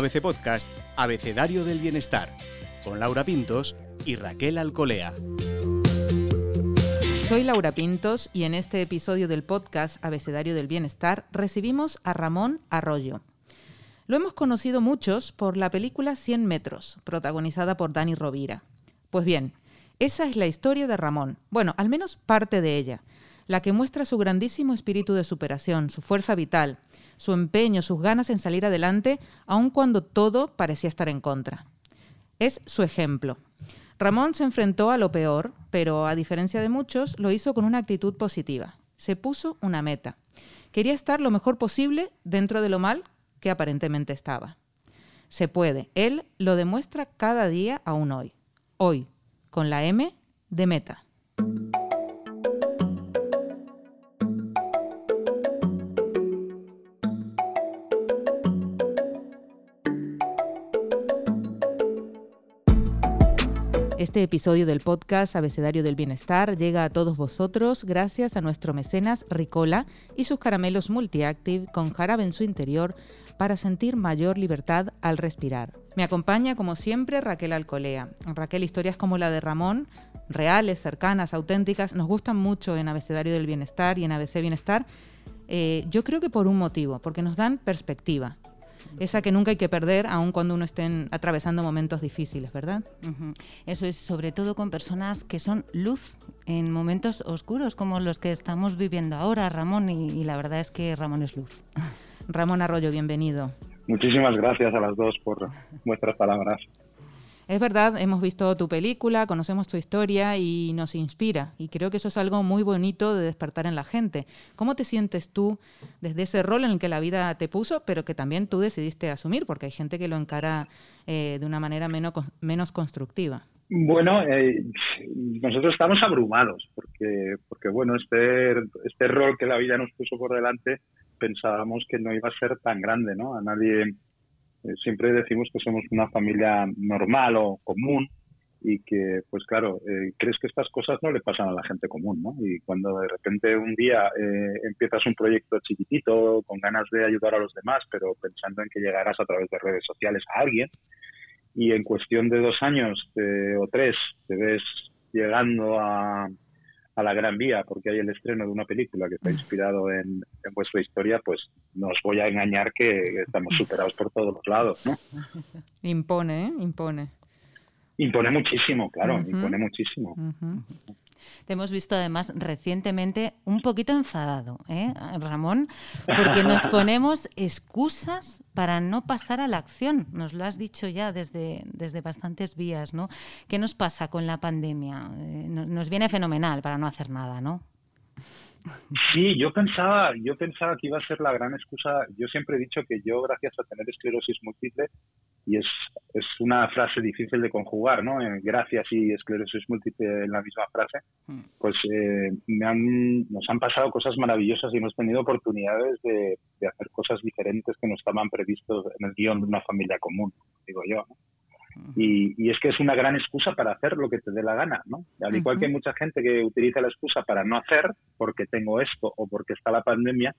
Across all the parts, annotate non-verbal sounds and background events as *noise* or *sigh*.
ABC Podcast, Abecedario del Bienestar, con Laura Pintos y Raquel Alcolea. Soy Laura Pintos y en este episodio del podcast Abecedario del Bienestar recibimos a Ramón Arroyo. Lo hemos conocido muchos por la película 100 metros, protagonizada por Dani Rovira. Pues bien, esa es la historia de Ramón, bueno, al menos parte de ella, la que muestra su grandísimo espíritu de superación, su fuerza vital, su empeño, sus ganas en salir adelante, aun cuando todo parecía estar en contra. Es su ejemplo. Ramón se enfrentó a lo peor, pero a diferencia de muchos, lo hizo con una actitud positiva. Se puso una meta. Quería estar lo mejor posible dentro de lo mal que aparentemente estaba. Se puede. Él lo demuestra cada día aún hoy. Hoy, con la M de meta. Este episodio del podcast Abecedario del Bienestar llega a todos vosotros gracias a nuestro mecenas Ricola y sus caramelos Multiactive con jarabe en su interior para sentir mayor libertad al respirar. Me acompaña, como siempre, Raquel Alcolea. Raquel, historias como la de Ramón, reales, cercanas, auténticas, nos gustan mucho en Abecedario del Bienestar y en ABC Bienestar. Eh, yo creo que por un motivo, porque nos dan perspectiva esa que nunca hay que perder, aun cuando uno esté atravesando momentos difíciles, ¿verdad? Eso es, sobre todo con personas que son luz en momentos oscuros como los que estamos viviendo ahora, Ramón, y la verdad es que Ramón es luz. Ramón Arroyo, bienvenido. Muchísimas gracias a las dos por vuestras palabras. Es verdad, hemos visto tu película, conocemos tu historia y nos inspira. Y creo que eso es algo muy bonito de despertar en la gente. ¿Cómo te sientes tú desde ese rol en el que la vida te puso, pero que también tú decidiste asumir? Porque hay gente que lo encara eh, de una manera menos, menos constructiva. Bueno, eh, nosotros estamos abrumados porque, porque bueno, este, este rol que la vida nos puso por delante pensábamos que no iba a ser tan grande, ¿no? A nadie siempre decimos que somos una familia normal o común y que, pues claro, eh, crees que estas cosas no le pasan a la gente común, ¿no? Y cuando de repente un día eh, empiezas un proyecto chiquitito, con ganas de ayudar a los demás, pero pensando en que llegarás a través de redes sociales a alguien, y en cuestión de dos años o tres te ves llegando a, a la Gran Vía porque hay el estreno de una película que está mm. inspirado en, vuestra historia, pues no os voy a engañar que estamos superados por todos los lados, ¿no? *laughs* Impone, ¿eh? Impone. Impone muchísimo, claro, impone muchísimo. Te hemos visto además recientemente un poquito enfadado, ¿eh, Ramón, porque nos *laughs* ponemos excusas para no pasar a la acción. Nos lo has dicho ya desde, desde bastantes vías, ¿no? ¿Qué nos pasa con la pandemia? Eh, nos viene fenomenal para no hacer nada, ¿no? Sí, yo pensaba, yo pensaba que iba a ser la gran excusa. Yo siempre he dicho que yo, gracias a tener esclerosis múltiple, y es, es una frase difícil de conjugar, ¿no? Gracias y esclerosis múltiple en la misma frase, hmm. pues eh, me han, nos han pasado cosas maravillosas y hemos tenido oportunidades de, de hacer cosas diferentes que no estaban previstos en el guion de una familia común, digo yo, ¿no? Y, es que es una gran excusa para hacer lo que te dé la gana, ¿no? Al igual que hay mucha gente que utiliza la excusa para no hacer porque tengo esto o porque está la pandemia,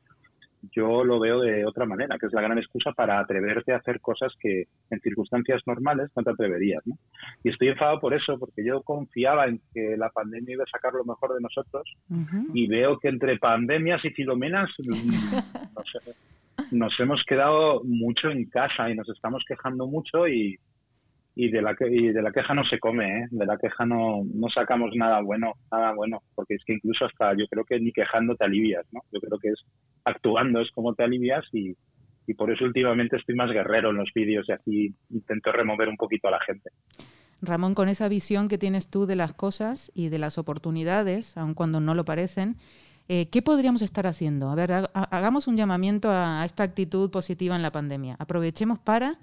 yo lo veo de otra manera, que es la gran excusa para atreverte a hacer cosas que en circunstancias normales no te atreverías, ¿no? Y estoy enfadado por eso, porque yo confiaba en que la pandemia iba a sacar lo mejor de nosotros y veo que entre pandemias y filomenas *laughs* nos hemos quedado mucho en casa y nos estamos quejando mucho y, y de la que, y de la queja no se come, ¿eh? de la queja no, no sacamos nada bueno, nada bueno, porque es que incluso hasta yo creo que ni quejando te alivias, ¿no? Yo creo que es actuando es como te alivias y, y por eso últimamente estoy más guerrero en los vídeos y así intento remover un poquito a la gente. Ramón, con esa visión que tienes tú de las cosas y de las oportunidades, aun cuando no lo parecen, eh, ¿qué podríamos estar haciendo? A ver, hagamos un llamamiento a esta actitud positiva en la pandemia. Aprovechemos para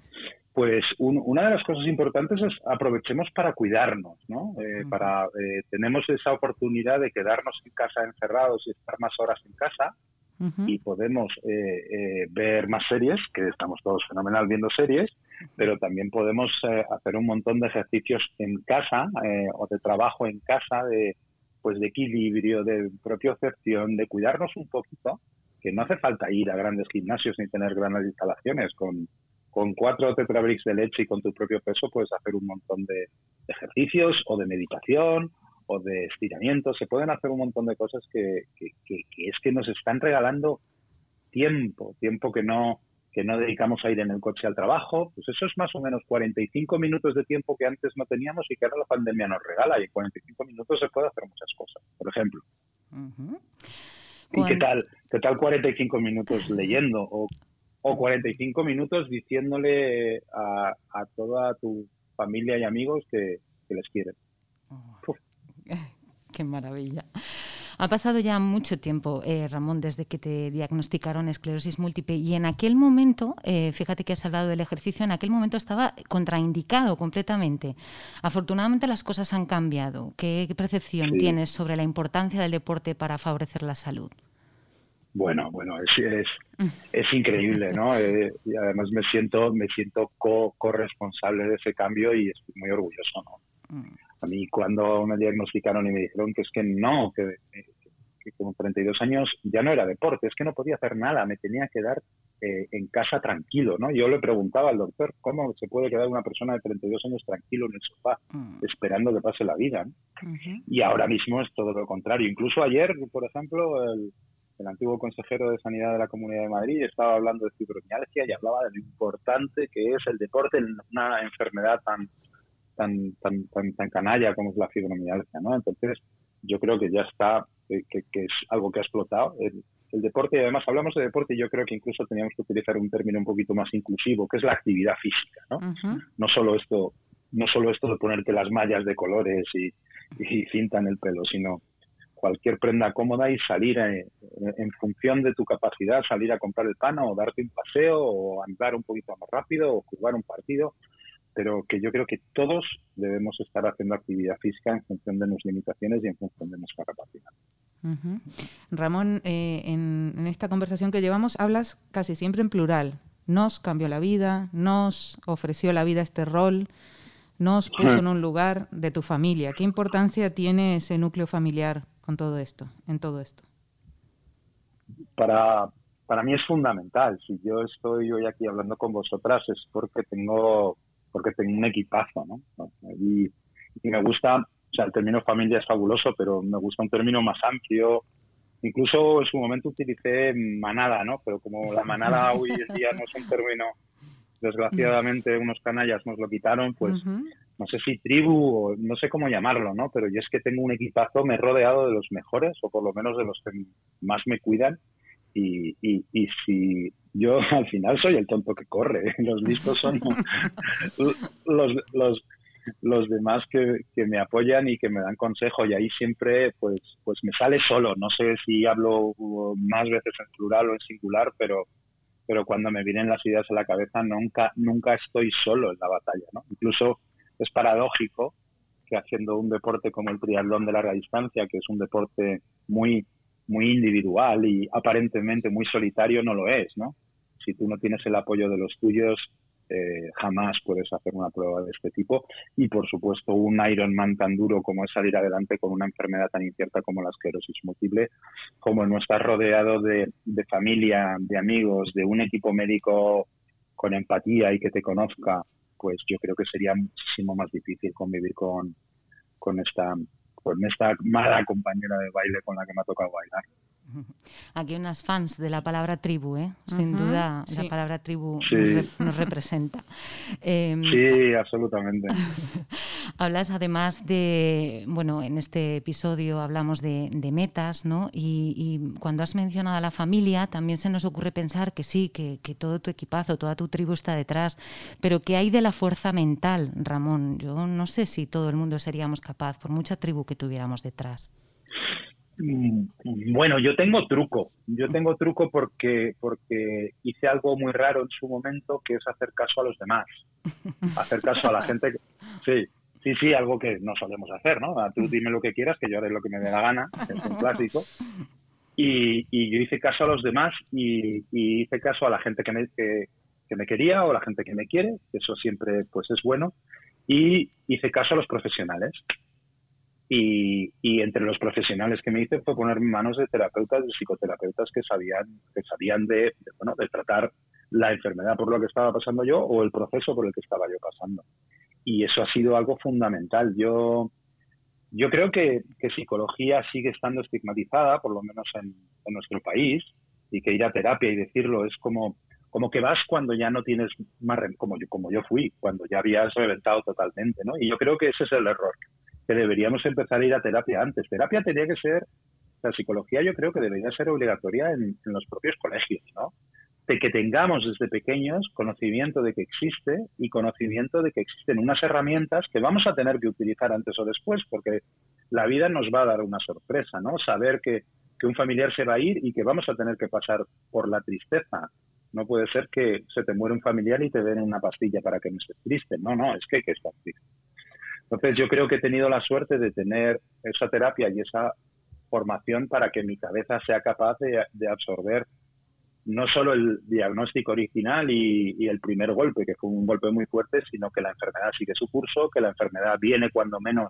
pues una de las cosas importantes es aprovechemos para cuidarnos, ¿no? Eh, para eh, tenemos esa oportunidad de quedarnos en casa encerrados y estar más horas en casa y podemos eh, ver más series, que estamos todos fenomenal viendo series, pero también podemos hacer un montón de ejercicios en casa o de trabajo en casa, de pues de equilibrio, de propiocepción, de cuidarnos un poquito, que no hace falta ir a grandes gimnasios ni tener grandes instalaciones con con cuatro tetrabricks de leche y con tu propio peso puedes hacer un montón de, ejercicios o de meditación o de estiramientos. Se pueden hacer un montón de cosas que, es que nos están regalando tiempo, tiempo que no que no dedicamos a ir en el coche al trabajo, pues eso es más o menos 45 minutos de tiempo que antes no teníamos y que ahora la pandemia nos regala y en 45 minutos se puede hacer muchas cosas, por ejemplo. ¿Y qué tal, qué tal 45 minutos leyendo o o 45 minutos diciéndole a, a toda tu familia y amigos que, les quieren. Oh, *laughs* qué maravilla. Ha pasado ya mucho tiempo, eh, Ramón, desde que te diagnosticaron esclerosis múltiple y en aquel momento, eh, fíjate que has hablado del ejercicio, en aquel momento estaba contraindicado completamente. Afortunadamente las cosas han cambiado. ¿Qué, percepción tienes sobre la importancia del deporte para favorecer la salud? Bueno, bueno, es, es, increíble, ¿no? *laughs* Eh, y además me siento, me siento corresponsable de ese cambio y estoy muy orgulloso, ¿no? Mm. A mí cuando me diagnosticaron y me dijeron que es que no, que, que con 32 años ya no era deporte, es que no podía hacer nada, me tenía que quedar eh, en casa tranquilo, ¿no? Yo le preguntaba al doctor, ¿cómo se puede quedar una persona de 32 años tranquilo en el sofá, mm. esperando que pase la vida? Y ahora mismo es todo lo contrario. Incluso ayer, por ejemplo, el, el antiguo consejero de Sanidad de la Comunidad de Madrid, estaba hablando de fibromialgia y hablaba de lo importante que es el deporte en una enfermedad tan tan tan tan, canalla como es la fibromialgia, ¿no? Entonces, yo creo que ya está, que, es algo que ha explotado. El, deporte, y además hablamos de deporte, y yo creo que incluso teníamos que utilizar un término un poquito más inclusivo, que es la actividad física, ¿no? No solo esto, no solo esto de ponerte las mallas de colores y, y cinta en el pelo, sino cualquier prenda cómoda y salir en función de tu capacidad, salir a comprar el pan o darte un paseo o andar un poquito más rápido o jugar un partido, pero que yo creo que todos debemos estar haciendo actividad física en función de nuestras limitaciones y en función de nuestra capacidad. Ramón, eh, en, en esta conversación que llevamos hablas casi siempre en plural. Nos cambió la vida, nos ofreció la vida este rol nos puso en un lugar de tu familia. ¿Qué importancia tiene ese núcleo familiar con todo esto, en todo esto? Para, para mí es fundamental. Si yo estoy hoy aquí hablando con vosotras es porque tengo, porque tengo un equipazo, ¿no? Y, me gusta, o sea, el término familia es fabuloso, pero me gusta un término más amplio. Incluso en su momento utilicé manada, ¿no? Pero como la manada hoy en día no es un término desgraciadamente unos canallas nos lo quitaron, pues no sé si tribu o no sé cómo llamarlo, ¿no? Pero yo es que tengo un equipazo, me he rodeado de los mejores o por lo menos de los que más me cuidan y, y, y si yo *laughs* al final soy el tonto que corre, los listos son *laughs* los, los, los demás que, que, me apoyan y que me dan consejo y ahí siempre pues pues me sale solo, no sé si hablo más veces en plural o en singular, pero pero cuando me vienen las ideas a la cabeza nunca, nunca estoy solo en la batalla, ¿no? Incluso es paradójico que haciendo un deporte como el triatlón de larga distancia, que es un deporte muy, muy individual y aparentemente muy solitario, no lo es, ¿no? Si tú no tienes el apoyo de los tuyos, eh, jamás puedes hacer una prueba de este tipo. Y por supuesto, un Ironman tan duro como es salir adelante con una enfermedad tan incierta como la esclerosis múltiple, como no estar rodeado de, familia, de amigos, de un equipo médico con empatía y que te conozca, pues yo creo que sería muchísimo más difícil convivir con, con esta con esta mala compañera de baile con la que me ha tocado bailar. Aquí hay unas fans de la palabra tribu, ¿eh? Sin duda la palabra tribu nos, representa. *laughs* Em, sí, absolutamente. *laughs* Hablas además de, bueno, en este episodio hablamos de, metas, ¿no? Y, cuando has mencionado a la familia, también se nos ocurre pensar que sí, que, que todo tu equipazo, toda tu tribu está detrás, pero ¿qué hay de la fuerza mental, Ramón? Yo no sé si todo el mundo seríamos capaz, por mucha tribu que tuviéramos detrás. Mm, bueno, yo tengo truco. Yo tengo truco porque, porque hice algo muy raro en su momento, que es hacer caso a los demás. *laughs* Hacer caso a la gente. sí, sí, sí, algo que no solemos hacer, ¿no? Tú dime lo que quieras, que yo haré lo que me dé la gana, es un clásico. Y, y, yo hice caso a los demás y, hice caso a la gente que me, que, que me quería o la gente que me quiere, que eso siempre pues es bueno. Y hice caso a los profesionales. Y, y, entre los profesionales que me hice fue ponerme manos de terapeutas, de psicoterapeutas que sabían, que sabían de, bueno, de tratar la enfermedad por lo que estaba pasando yo o el proceso por el que estaba yo pasando. Y eso ha sido algo fundamental. Yo, yo creo que, psicología sigue estando estigmatizada, por lo menos en, nuestro país, y que ir a terapia y decirlo es como, como que vas cuando ya no tienes más, como yo, como yo fui, cuando ya habías reventado totalmente, ¿no? Y yo creo que ese es el error, que deberíamos empezar a ir a terapia antes. Terapia tenía que ser, la psicología yo creo que debería ser obligatoria en, en los propios colegios, ¿no? de que tengamos desde pequeños conocimiento de que existe y conocimiento de que existen unas herramientas que vamos a tener que utilizar antes o después, porque la vida nos va a dar una sorpresa, ¿no? Saber que, un familiar se va a ir y que vamos a tener que pasar por la tristeza. No puede ser que se te muere un familiar y te den una pastilla para que no estés triste. No, no, es que hay que estar triste. Entonces yo creo que he tenido la suerte de tener esa terapia y esa formación para que mi cabeza sea capaz de absorber no solo el diagnóstico original y, el primer golpe, que fue un golpe muy fuerte, sino que la enfermedad sigue su curso, que la enfermedad viene cuando menos,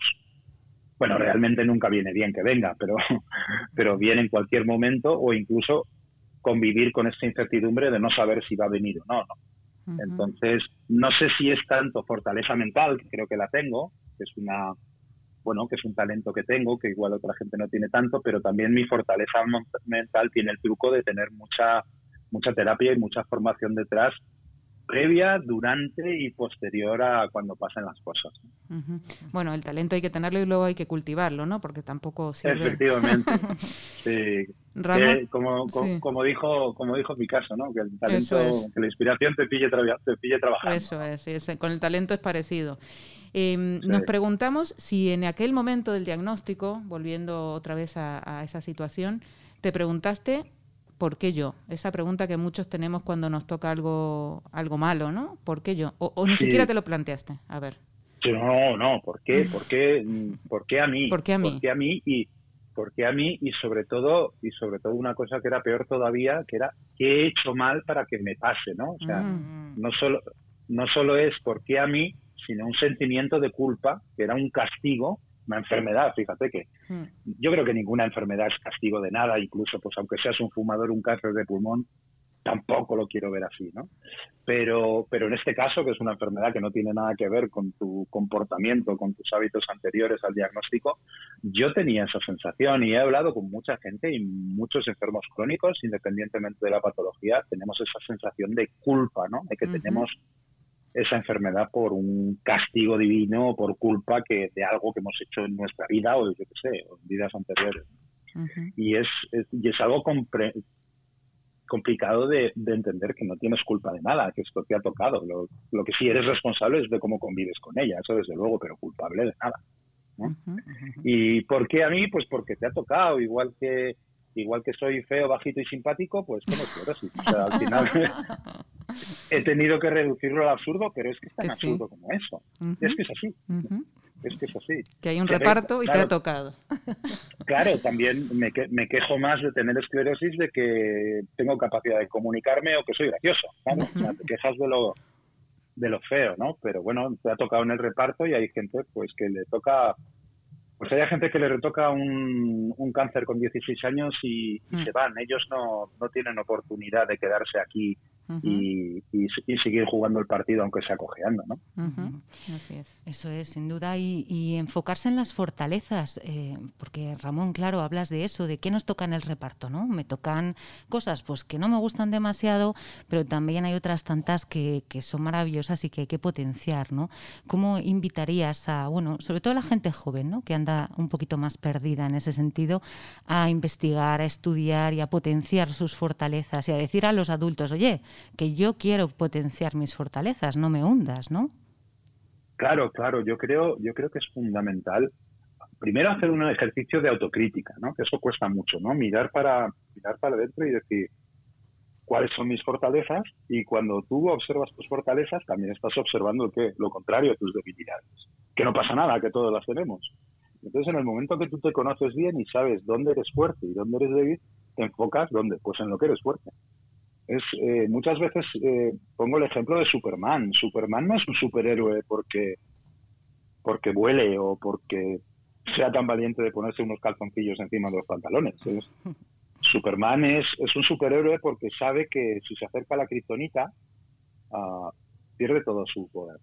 bueno, realmente nunca viene bien que venga, pero, *laughs* pero viene en cualquier momento o incluso convivir con esta incertidumbre de no saber si va a venir o no. ¿no? Entonces, no sé si es tanto fortaleza mental, que creo que la tengo, que es una bueno, que es un talento que tengo, que igual otra gente no tiene tanto, pero también mi fortaleza mental tiene el truco de tener mucha mucha terapia y mucha formación detrás previa, durante y posterior a cuando pasen las cosas. Bueno, el talento hay que tenerlo y luego hay que cultivarlo, ¿no? Porque tampoco sirve. Efectivamente. *laughs* sí. como, como, dijo como dijo caso, ¿no? Que el talento, que la inspiración te pille, te pille trabajando. Eso es, con el talento es parecido. Em, nos preguntamos si en aquel momento del diagnóstico, volviendo otra vez a, a esa situación, te preguntaste ¿por qué yo? Esa pregunta que muchos tenemos cuando nos toca algo, algo malo, ¿no? ¿Por qué yo? O, ni siquiera te lo planteaste. A ver. No, no, ¿por qué? ¿Por qué, por qué a mí? ¿Por qué a mí? ¿Por qué a mí? Y, ¿Por qué a mí? Y sobre todo, y sobre todo una cosa que era peor todavía, que era ¿qué he hecho mal para que me pase? ¿no? O sea, mm. no, solo, no solo es ¿por qué a mí? sino un sentimiento de culpa, que era un castigo una enfermedad, fíjate que hmm. yo creo que ninguna enfermedad es castigo de nada, incluso pues aunque seas un fumador, un cáncer de pulmón, tampoco lo quiero ver así, ¿no? Pero, pero en este caso, que es una enfermedad que no tiene nada que ver con tu comportamiento, con tus hábitos anteriores al diagnóstico, yo tenía esa sensación y he hablado con mucha gente y muchos enfermos crónicos, independientemente de la patología, tenemos esa sensación de culpa, ¿no? De que tenemos esa enfermedad por un castigo divino o por culpa que de algo que hemos hecho en nuestra vida o yo qué sé, en vidas anteriores. Y es, y es algo complicado de, entender que no tienes culpa de nada, que esto te ha tocado. Lo, lo, que sí eres responsable es de cómo convives con ella, eso desde luego, pero culpable de nada. ¿Y por qué a mí? Pues porque te ha tocado, igual que igual que soy feo, bajito y simpático, pues como esclerosis. O sea, al final *laughs* he tenido que reducirlo al absurdo, pero es que es tan absurdo como eso. Es que es así. Es que es así. Que hay un reparto y te ha tocado. *laughs* Claro, también me, me, quejo más de tener esclerosis de que tengo capacidad de comunicarme o que soy gracioso. O sea, te quejas de lo, de lo feo, ¿no? Pero bueno, te ha tocado en el reparto y hay gente pues que le toca pues hay gente que le retoca un, cáncer con 16 años y, mm. se van. Ellos no, no tienen oportunidad de quedarse aquí y, seguir jugando el partido aunque sea cojeando, ¿no? Así es. Eso es, sin duda, y, enfocarse en las fortalezas, eh, porque Ramón, claro, hablas de eso, de qué nos toca en el reparto, ¿no? Me tocan cosas pues que no me gustan demasiado, pero también hay otras tantas que, que son maravillosas y que hay que potenciar, ¿no? ¿Cómo invitarías a, bueno, sobre todo a la gente joven, ¿no? Que anda un poquito más perdida en ese sentido, a investigar, a estudiar y a potenciar sus fortalezas y a decir a los adultos, oye, que yo quiero potenciar mis fortalezas, no me hundas, ¿no? Claro, claro, yo creo, yo creo que es fundamental primero hacer un ejercicio de autocrítica, ¿no? Que eso cuesta mucho, ¿no? Mirar para mirar para adentro y decir cuáles son mis fortalezas y cuando tú observas tus fortalezas también estás observando que lo contrario tus debilidades, que no pasa nada, que todos las tenemos. Entonces, en el momento que tú te conoces bien y sabes dónde eres fuerte y dónde eres débil, te enfocas dónde, pues en lo que eres fuerte es eh, muchas veces eh, pongo el ejemplo de Superman. Superman no es un superhéroe porque porque vuele o porque sea tan valiente de ponerse unos calzoncillos encima de los pantalones. Superman es, es un superhéroe porque sabe que si se acerca a la kriptonita, ah, pierde todo su poder.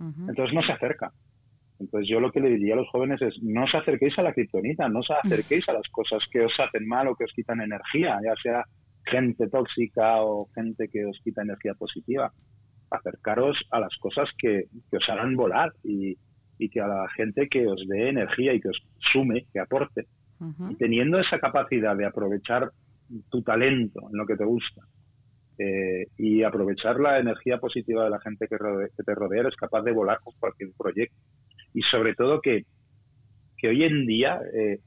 Entonces no se acerca. Entonces yo lo que le diría a los jóvenes es no os acerquéis a la kriptonita, no os acerquéis a las cosas que os hacen mal o que os quitan energía, ya sea gente tóxica o gente que os quita energía positiva. Acercaros a las cosas que, os harán volar y, que a la gente que os dé energía y que os sume, que aporte. Y teniendo esa capacidad de aprovechar tu talento en lo que te gusta eh, y aprovechar la energía positiva de la gente que, te rodea, eres capaz de volar con cualquier proyecto. Y sobre todo que, que hoy en día, eh,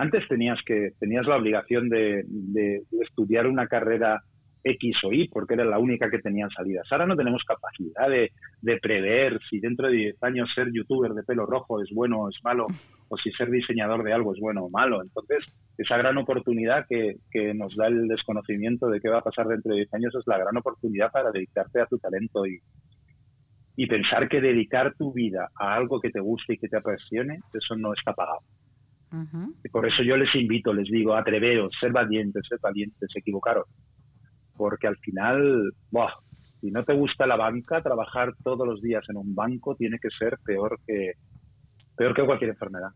antes tenías, que, tenías la obligación de, de, estudiar una carrera X o Y porque era la única que tenía salidas. Ahora no tenemos capacidad de, prever si dentro de 10 años ser youtuber de pelo rojo es bueno o es malo, o si ser diseñador de algo es bueno o malo. Entonces, esa gran oportunidad que, nos da el desconocimiento de qué va a pasar dentro de 10 años es la gran oportunidad para dedicarte a tu talento y, y pensar que dedicar tu vida a algo que te guste y que te apasione, eso no está pagado. Y por eso yo les invito, les digo, atreveros, ser valientes, ser valientes, equivocaros porque al final, si no te gusta la banca, trabajar todos los días en un banco tiene que ser peor que, peor que cualquier enfermedad.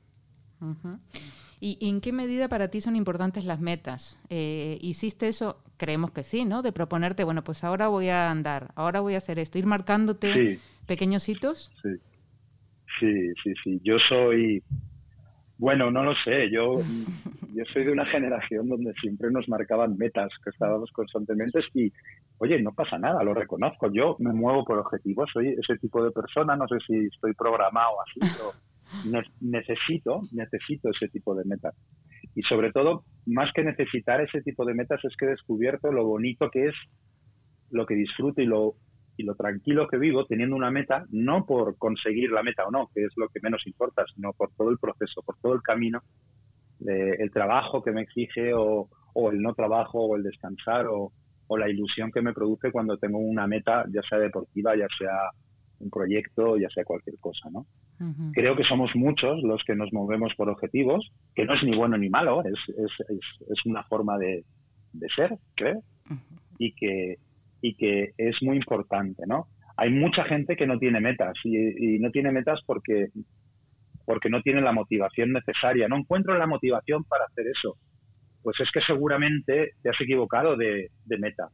¿Y en qué medida para ti son importantes las metas? Eh, ¿Hiciste eso? Creemos que sí, ¿no? De proponerte, bueno, pues ahora voy a andar, ahora voy a hacer esto, ir marcándote pequeños hitos. Sí, sí, sí, sí. Yo soy, bueno, no lo sé. Yo, *laughs* yo soy de una generación donde siempre nos marcaban metas que estábamos constantemente y, oye, no pasa nada, lo reconozco. Yo me muevo por objetivos, soy ese tipo de persona, no sé si estoy programado así, *laughs* pero necesito, necesito ese tipo de metas. Y sobre todo, más que necesitar ese tipo de metas, es que he descubierto lo bonito que es lo que disfruto y lo y lo tranquilo que vivo teniendo una meta, no por conseguir la meta o no, que es lo que menos importa, sino por todo el proceso, por todo el camino, el trabajo que me exige o, el no trabajo o el descansar o, la ilusión que me produce cuando tengo una meta, ya sea deportiva, ya sea un proyecto, ya sea cualquier cosa, ¿no? Creo que somos muchos los que nos movemos por objetivos, que no es ni bueno ni malo, es, es, es, una forma de, de ser, creo, y que y que es muy importante, ¿no? Hay mucha gente que no tiene metas y, no tiene metas porque, porque no tiene la motivación necesaria. No encuentro la motivación para hacer eso. Pues es que seguramente te has equivocado de, de meta.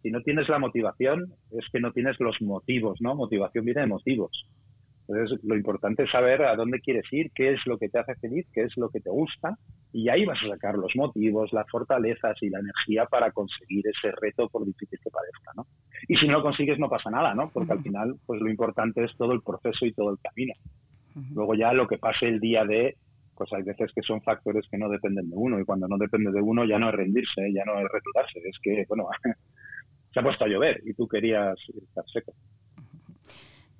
Si no tienes la motivación, es que no tienes los motivos, ¿no? Motivación viene de motivos. Entonces, lo importante es saber a dónde quieres ir, qué es lo que te hace feliz, qué es lo que te gusta, y ahí vas a sacar los motivos, las fortalezas y la energía para conseguir ese reto, por difícil que parezca, ¿no? Y si no lo consigues, no pasa nada, ¿no? Porque al final, pues lo importante es todo el proceso y todo el camino. Luego ya lo que pase el día de, pues hay veces que son factores que no dependen de uno, y cuando no depende de uno ya no es rendirse, ya no es retirarse, es que, bueno, *laughs* se ha puesto a llover y tú querías estar seco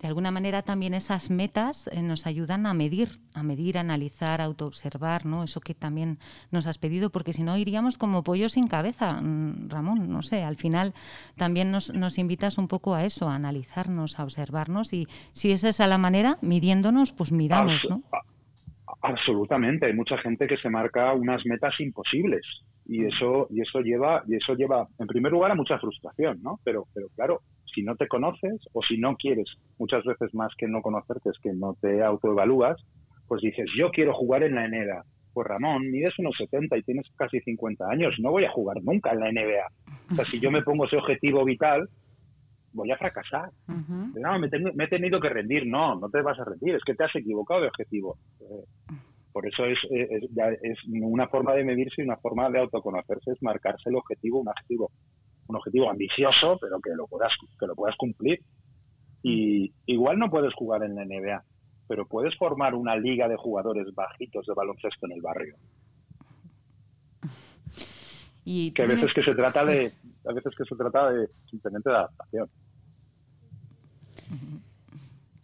de alguna manera también esas metas eh, nos ayudan a medir, a medir, analizar, autoobservar, ¿no? Eso que también nos has pedido, porque si no iríamos como pollos sin cabeza, mm, Ramón, no sé, al final también nos, nos invitas un poco a eso, a analizarnos, a observarnos y si esa es la manera, midiéndonos, pues miramos, ¿no? Absolutamente, hay mucha gente que se marca unas metas imposibles y eso y eso lleva y eso lleva en primer lugar a mucha frustración, ¿no? Pero pero claro, si no te conoces o si no quieres, muchas veces más que no conocerte es que no te autoevalúas, pues dices, yo quiero jugar en la NBA. Pues Ramón, mides unos 70 y tienes casi 50 años, no voy a jugar nunca en la NBA. O sea, si yo me pongo ese objetivo vital, voy a fracasar. No, me, he tenido que rendir. No, no te vas a rendir, es que te has equivocado de objetivo. Eh, por eso es, es, es, una forma de medirse y una forma de autoconocerse, es marcarse el objetivo, un objetivo un objetivo ambicioso, pero que lo puedas, que lo puedas cumplir. Y igual no puedes jugar en la NBA, pero puedes formar una liga de jugadores bajitos de baloncesto en el barrio. Y que a veces que se trata de a veces que se trata de simplemente de adaptación.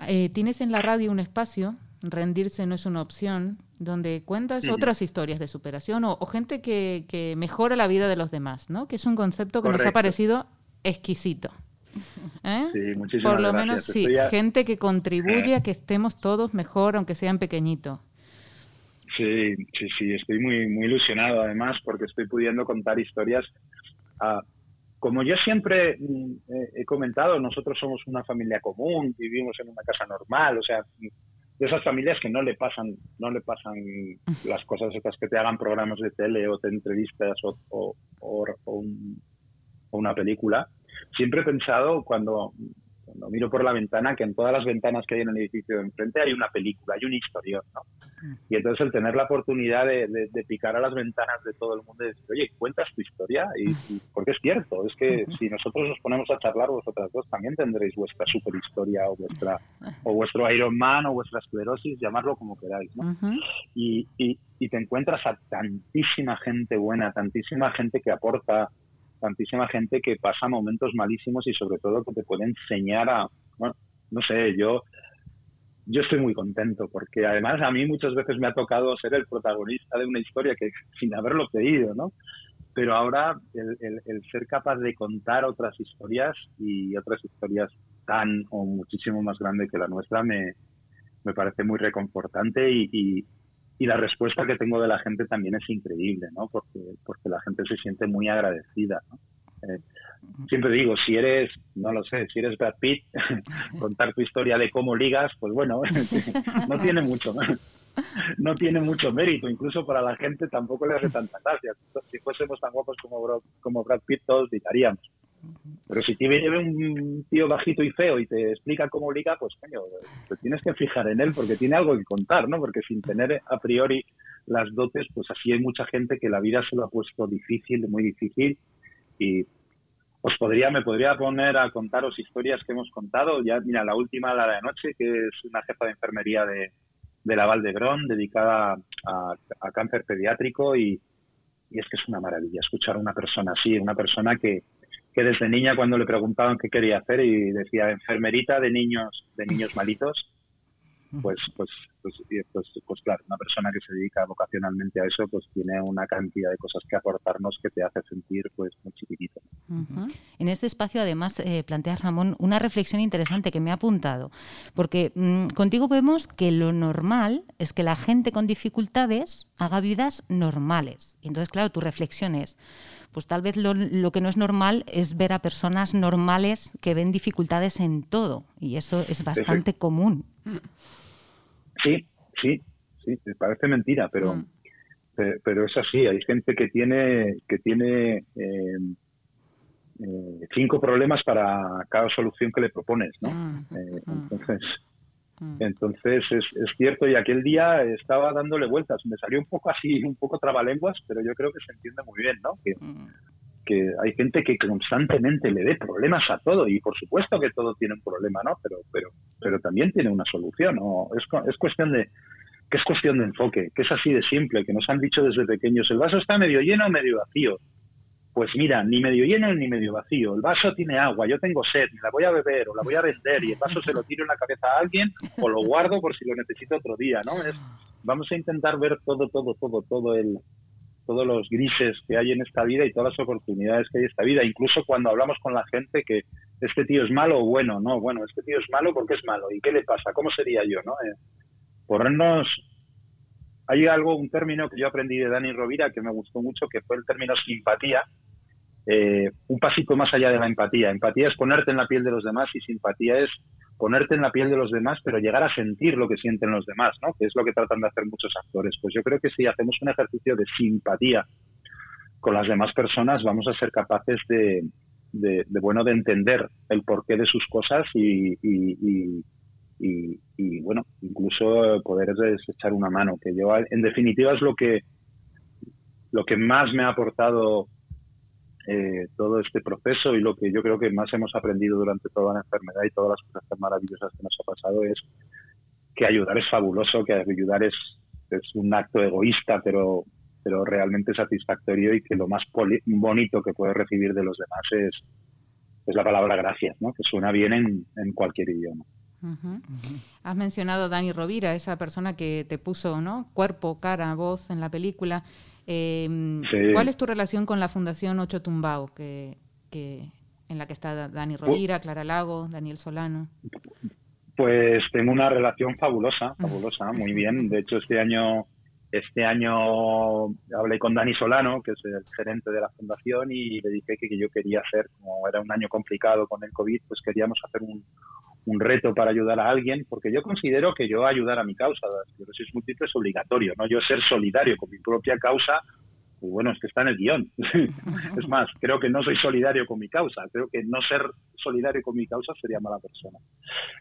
Eh, tienes en la radio un espacio, rendirse no es una opción, donde cuentas otras historias de superación o, gente que, mejora la vida de los demás, ¿no? Que es un concepto que nos ha parecido exquisito. ¿Eh? Por lo menos sí, gente que contribuye a que estemos todos mejor, aunque sean pequeñitos. Sí, sí, sí, estoy muy, muy ilusionado además porque estoy pudiendo contar historias. Ah, como yo siempre mm, he comentado, nosotros somos una familia común, vivimos en una casa normal, o sea, de esas familias que no le pasan, no le pasan *laughs* las cosas estas que te hagan programas de tele o te entrevistas o, o una película. Siempre he pensado cuando cuando miro por la ventana, que en todas las ventanas que hay en el edificio de enfrente hay una película, hay un historión, ¿no? Y entonces el tener la oportunidad de, picar a las ventanas de todo el mundo y decir, oye, cuentas tu historia, y, porque es cierto, es que si nosotros nos ponemos a charlar, vosotras dos también tendréis vuestra super historia o vuestra o vuestro Iron Man o vuestra esclerosis, llamarlo como queráis, ¿no? y, y, y te encuentras a tantísima gente buena, tantísima gente que aporta tantísima gente que pasa momentos malísimos y sobre todo que te puede enseñar a, bueno, no sé, yo, yo estoy muy contento porque además a mí muchas veces me ha tocado ser el protagonista de una historia que *laughs* sin haberlo pedido, ¿no? Pero ahora el, el, ser capaz de contar otras historias y otras historias tan o muchísimo más grandes que la nuestra me, me parece muy reconfortante y, y la respuesta que tengo de la gente también es increíble, ¿no? Porque, porque la gente se siente muy agradecida, ¿no? Eh, siempre digo, si eres, no lo sé, si eres Brad Pitt, *laughs* contar tu historia de cómo ligas, pues bueno, *laughs* no tiene mucho, *laughs* no tiene mucho mérito, incluso para la gente tampoco le hace tanta gracia. Si fuésemos tan guapos como, como Brad Pitt, todos gritaríamos. Pero si te viene un tío bajito y feo y te explica cómo liga, pues coño, te tienes que fijar en él porque tiene algo que contar, ¿no? Porque sin tener a priori las dotes, pues así hay mucha gente que la vida se lo ha puesto difícil, muy difícil y os podría, me podría poner a contaros historias que hemos contado. Ya, mira, la última, la de anoche, que es una jefa de enfermería de, de la Valdebrón dedicada a, cáncer pediátrico y, y es que es una maravilla escuchar a una persona así, una persona que, que desde niña cuando le preguntaban qué quería hacer y decía enfermerita de niños de niños malitos pues, pues, pues, pues, pues, claro, una persona que se dedica vocacionalmente a eso, pues tiene una cantidad de cosas que aportarnos que te hace sentir pues muy chiquitito. En este espacio, además, eh, plantea Ramón una reflexión interesante que me ha apuntado, porque mm, contigo vemos que lo normal es que la gente con dificultades haga vidas normales. Y entonces, claro, tu reflexión es, pues tal vez lo, lo, que no es normal es ver a personas normales que ven dificultades en todo, y eso es bastante común. Sí, sí, sí, parece mentira, pero, mm. pero, es así. Hay gente que tiene, que tiene eh, eh, cinco problemas para cada solución que le propones, ¿no? Mm, eh, mm. entonces, entonces es, es, cierto. Y aquel día estaba dándole vueltas. Me salió un poco así, un poco trabalenguas, pero yo creo que se entiende muy bien, ¿no? Que, que hay gente que constantemente le dé problemas a todo y por supuesto que todo tiene un problema, ¿no? Pero, pero, pero también tiene una solución, ¿no? Es, es cuestión de que es cuestión de enfoque, que es así de simple, que nos han dicho desde pequeños, el vaso está medio lleno o medio vacío. Pues mira, ni medio lleno ni medio vacío. El vaso tiene agua, yo tengo sed, la voy a beber o la voy a vender y el vaso se lo tiro en la cabeza a alguien o lo guardo por si lo necesito otro día, ¿no? Es, vamos a intentar ver todo, todo, todo, todo el, todos los grises que hay en esta vida y todas las oportunidades que hay en esta vida. Incluso cuando hablamos con la gente que este tío es malo o bueno, no, bueno, este tío es malo porque es malo. ¿Y qué le pasa? ¿Cómo sería yo? ¿no? Eh, ponernos... Hay algo, un término que yo aprendí de Dani Rovira que me gustó mucho, que fue el término simpatía. Eh, un pasito más allá de la empatía. Empatía es ponerte en la piel de los demás y simpatía es ponerte en la piel de los demás, pero llegar a sentir lo que sienten los demás, ¿no? Que es lo que tratan de hacer muchos actores. Pues yo creo que si hacemos un ejercicio de simpatía con las demás personas, vamos a ser capaces de, de, bueno, de entender el porqué de sus cosas y, y, y, bueno, incluso poder echar una mano. Que yo, en definitiva, es lo que lo que más me ha aportado eh, todo este proceso y lo que yo creo que más hemos aprendido durante toda la enfermedad y todas las cosas tan maravillosas que nos ha pasado es que ayudar es fabuloso, que ayudar es, es un acto egoísta, pero, pero realmente satisfactorio y que lo más bonito que puedes recibir de los demás es, es la palabra gracias, ¿no? que suena bien en, en cualquier idioma. Has mencionado a Dani Rovira, esa persona que te puso ¿no? cuerpo, cara, voz en la película. Em, ¿Cuál es tu relación con la Fundación Ocho Tumbao, que, en la que está Dani Rovira, Clara Lago, Daniel Solano? Pues tengo una relación fabulosa, fabulosa, muy bien. De hecho, este año este año hablé con Dani Solano, que es el gerente de la fundación, y le dije que, yo quería hacer, como era un año complicado con el COVID, pues queríamos hacer un, un reto para ayudar a alguien, porque yo considero que yo ayudar a mi causa, la esclerosis múltiple es obligatorio, no yo ser solidario con mi propia causa pues bueno, es que está en el guion. *laughs* es más, creo que no soy solidario con mi causa. Creo que no ser solidario con mi causa sería mala persona.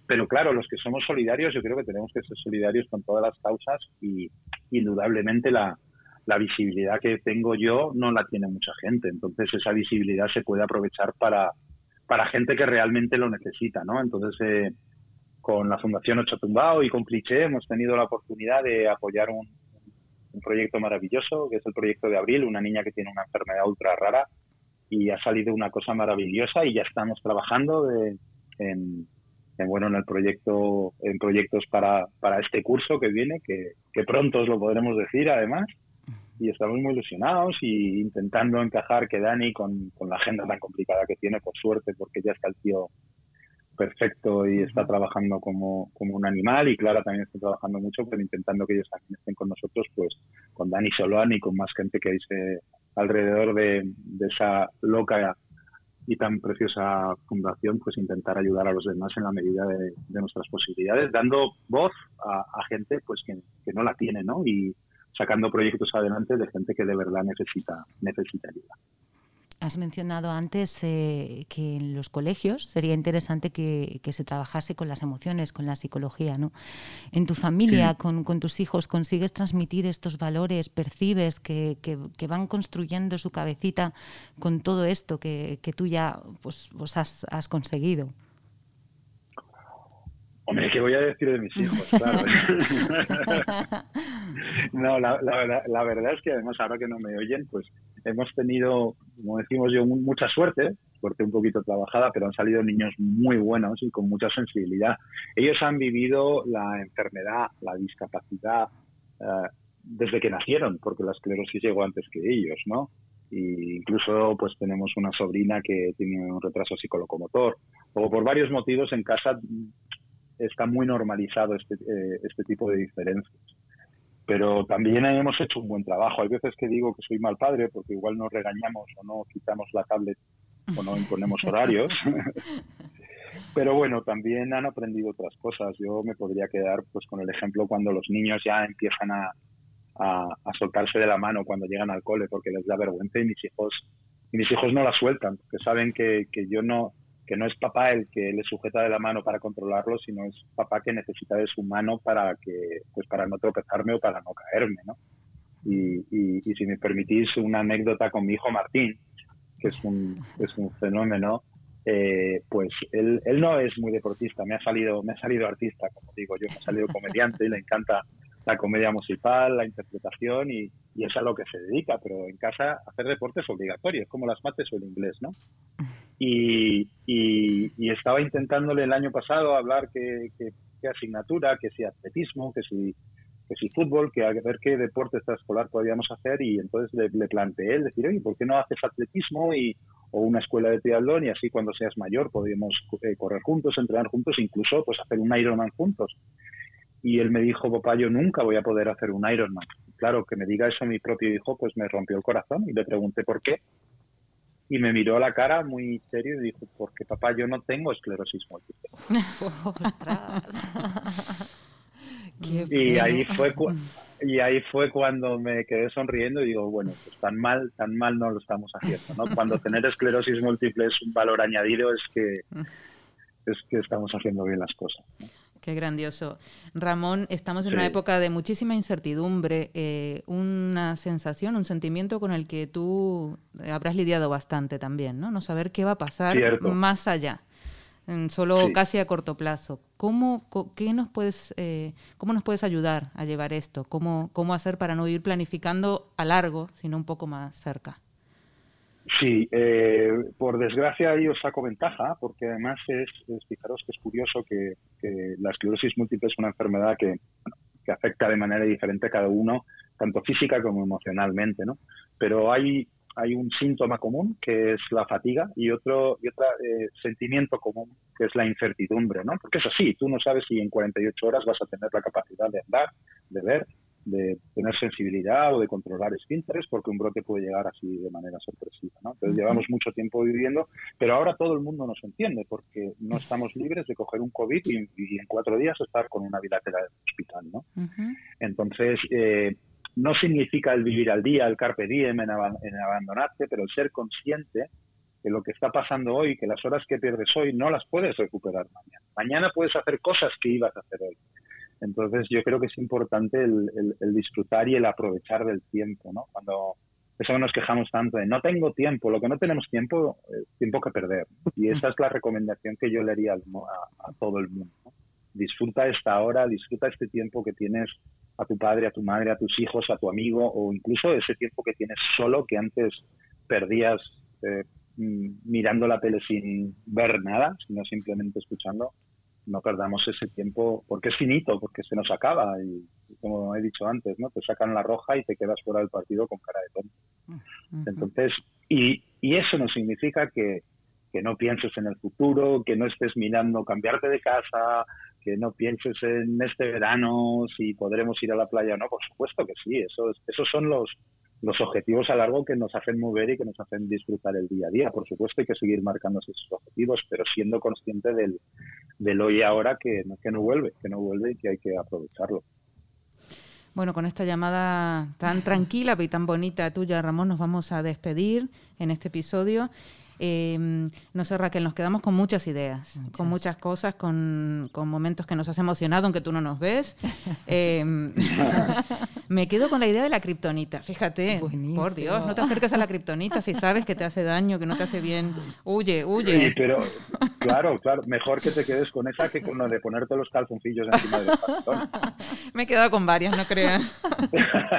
Pero claro, los que somos solidarios, yo creo que tenemos que ser solidarios con todas las causas y indudablemente la, visibilidad que tengo yo no la tiene mucha gente. Entonces esa visibilidad se puede aprovechar para, para gente que realmente lo necesita, ¿no? Entonces, eh, con la Fundación Ocho Tumbao y con Cliché hemos tenido la oportunidad de apoyar un, un proyecto maravilloso, que es el proyecto de Abril, una niña que tiene una enfermedad ultra rara y ha salido una cosa maravillosa y ya estamos trabajando en, bueno en el proyecto en proyectos para, para este curso que viene que pronto os lo podremos decir además y estamos muy ilusionados y intentando encajar que Dani con, con la agenda tan complicada que tiene por suerte porque ya está el tío perfecto y está trabajando como, como un animal y Clara también está trabajando mucho, pero intentando que ellos también estén con nosotros, pues con Dani Soloan y con más gente que dice alrededor de, esa loca y tan preciosa fundación, pues intentar ayudar a los demás en la medida de, nuestras posibilidades, dando voz a, gente pues que, que, no la tiene, ¿no? Y sacando proyectos adelante de gente que de verdad necesita, necesita ayuda. Has mencionado antes eh, que en los colegios sería interesante que, se trabajase con las emociones, con la psicología. ¿no? En tu familia, con, tus hijos, ¿consigues transmitir estos valores? ¿Percibes que, van construyendo su cabecita con todo esto que, tú ya pues, pues has, conseguido? Hombre, ¿qué voy a decir de mis hijos? Claro. *laughs* no, la, la, verdad es que además ahora que no me oyen, pues hemos tenido, como decimos yo, mucha suerte, suerte un poquito trabajada, pero han salido niños muy buenos y con mucha sensibilidad. Ellos han vivido la enfermedad, la discapacidad eh, desde que nacieron, porque la esclerosis llegó antes que ellos, ¿no? Y incluso pues tenemos una sobrina que tiene un retraso psicolocomotor. O por varios motivos en casa está muy normalizado este, eh, este tipo de diferencias pero también hemos hecho un buen trabajo. Hay veces que digo que soy mal padre porque igual nos regañamos o no quitamos la tablet o no imponemos horarios. *laughs* pero bueno, también han aprendido otras cosas. Yo me podría quedar pues con el ejemplo cuando los niños ya empiezan a, a, soltarse de la mano cuando llegan al cole porque les da vergüenza y mis hijos y mis hijos no la sueltan porque saben que, que yo no que no es papá el que le sujeta de la mano para controlarlo, sino es papá que necesita de su mano para que, pues para no tropezarme o para no caerme, ¿no? Y, y, si me permitís una anécdota con mi hijo Martín, que es un, es un fenómeno, eh, pues él, él no es muy deportista, me ha salido, me ha salido artista, como digo yo, me ha salido comediante y le encanta la comedia musical, la interpretación y, y, es a lo que se dedica, pero en casa hacer deporte es obligatorio, es como las mates o el inglés, ¿no? Y, y, estaba intentándole el año pasado hablar qué que, asignatura, que si atletismo, que si, que si fútbol, que ver qué deporte extraescolar podíamos hacer y entonces le, le planteé el decir, oye, ¿por qué no haces atletismo y, o una escuela de triatlón y así cuando seas mayor podríamos eh, correr juntos, entrenar juntos, incluso pues hacer un Ironman juntos? Y él me dijo, papá, yo nunca voy a poder hacer un Ironman. Claro, que me diga eso mi propio hijo, pues me rompió el corazón y le pregunté por qué y me miró a la cara muy serio y dijo, porque papá, yo no tengo esclerosis múltiple. *laughs* y ahí fue y ahí fue cuando me quedé sonriendo y digo, bueno, pues tan mal, tan mal no lo estamos haciendo, ¿no? Cuando tener esclerosis múltiple es un valor añadido es que es que estamos haciendo bien las cosas. Qué grandioso. Ramón, estamos en una época de muchísima incertidumbre, eh, una sensación, un sentimiento con el que tú habrás lidiado bastante también, ¿no? No saber qué va a pasar más allá, solo casi a corto plazo. ¿Cómo, qué nos puedes, eh, ¿Cómo nos puedes ayudar a llevar esto? ¿Cómo, ¿Cómo hacer para no ir planificando a largo, sino un poco más cerca? Sí, eh, por desgracia yo saco ventaja, porque además es, fijaros que es curioso que, la esclerosis múltiple es una enfermedad que, afecta de manera diferente a cada uno, tanto física como emocionalmente, ¿no? Pero hay, hay un síntoma común que es la fatiga y otro y otro eh, sentimiento común que es la incertidumbre, ¿no? Porque es así, tú no sabes si en 48 horas vas a tener la capacidad de andar, de ver, de tener sensibilidad o de controlar esfínteres, porque un brote puede llegar así de manera sorpresiva. ¿no? Entonces llevamos mucho tiempo viviendo, pero ahora todo el mundo nos entiende, porque no estamos libres de coger un COVID y, en cuatro días estar con una bilateral en el hospital. ¿no? Entonces, eh, no significa el vivir al día, el carpe diem, en, en abandonarte, pero el ser consciente que lo que está pasando hoy, que las horas que pierdes hoy no las puedes recuperar mañana. Mañana puedes hacer cosas que ibas a hacer hoy. Entonces yo creo que es importante el, disfrutar y el aprovechar del tiempo, ¿no? Cuando eso nos quejamos tanto de no tengo tiempo, lo que no tenemos tiempo es tiempo que perder. Y esa es la recomendación que yo le haría a, todo el mundo. Disfruta esta hora, disfruta este tiempo que tienes a tu padre, a tu madre, a tus hijos, a tu amigo o incluso ese tiempo que tienes solo que antes perdías eh, mm, mirando la tele sin ver nada, sino simplemente escuchando no perdamos ese tiempo, porque es finito, porque se nos acaba. Y, como he dicho antes, ¿no? Te sacan la roja y te quedas fuera del partido con cara de tonto. Entonces, y, y eso no significa que, que no pienses en el futuro, que no estés mirando cambiarte de casa, que no pienses en este verano si podremos ir a la playa o no. Por supuesto que sí, eso, esos son los, los objetivos a largo que nos hacen mover y que nos hacen disfrutar el día a día. Por supuesto hay que seguir marcando esos objetivos, pero siendo consciente del, del hoy y ahora que, que no vuelve, que no vuelve y que hay que aprovecharlo. Bueno, con esta llamada tan tranquila y tan bonita tuya, Ramón, nos vamos a despedir en este episodio. Eh, no sé, Raquel, nos quedamos con muchas ideas, con muchas cosas, con, momentos que nos has emocionado, aunque tú no nos ves. *laughs* Em, *laughs* *laughs* me quedo con la idea de la kriptonita, fíjate. Por Dios, no te acerques a la kriptonita si sabes que te hace daño, que no te hace bien. Huye, huye. Sí, pero claro, claro, mejor que te quedes con esa que con lo de ponerte los calzoncillos encima del calzón. me he quedado con varias, no creas.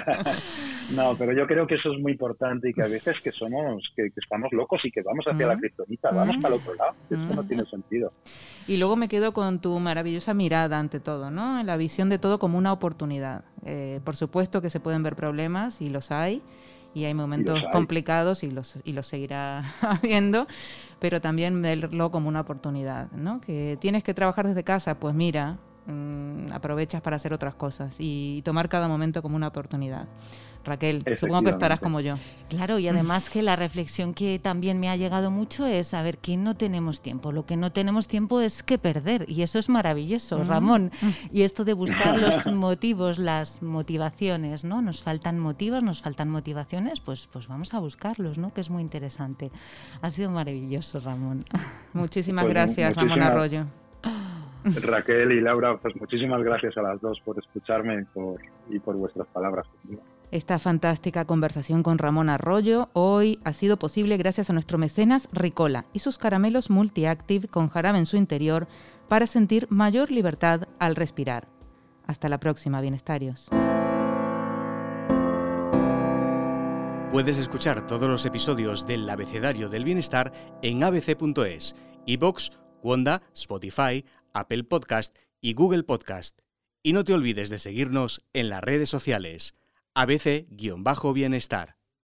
*laughs* no, pero yo creo que eso es muy importante y que a veces que somos, que estamos locos y que vamos hacia la criptonita, vamos para el otro lado. Eso no tiene sentido. Y luego me quedo con tu maravillosa mirada ante todo, ¿no? La visión de todo como una oportunidad. Eh, por supuesto que se pueden ver problemas y los hay, y hay momentos complicados y los, y los seguirá *laughs* habiendo, pero también verlo como una oportunidad, ¿no? Que tienes que trabajar desde casa, pues mira, mm, aprovechas para hacer otras cosas y tomar cada momento como una oportunidad. Raquel, supongo que estarás como yo. Claro, y además que la reflexión que también me ha llegado mucho es saber que no tenemos tiempo. Lo que no tenemos tiempo es que perder, y eso es maravilloso, Ramón. Y esto de buscar los motivos, las motivaciones, ¿no? Nos faltan motivos, nos faltan motivaciones, pues, pues vamos a buscarlos, ¿no? Que es muy interesante. Ha sido maravilloso, Ramón. Muchísimas pues gracias, Ramón Arroyo. Raquel y Laura, pues muchísimas gracias a las dos por escucharme y por, y por vuestras palabras. Esta fantástica conversación con Ramón Arroyo hoy ha sido posible gracias a nuestro mecenas Ricola y sus caramelos multiactive con jarabe en su interior para sentir mayor libertad al respirar. Hasta la próxima, bienestarios. Puedes escuchar todos los episodios del Abecedario del Bienestar en abc.es, iBox, Wanda, Spotify, Apple Podcast y Google Podcast. Y no te olvides de seguirnos en las redes sociales ABC-Bienestar.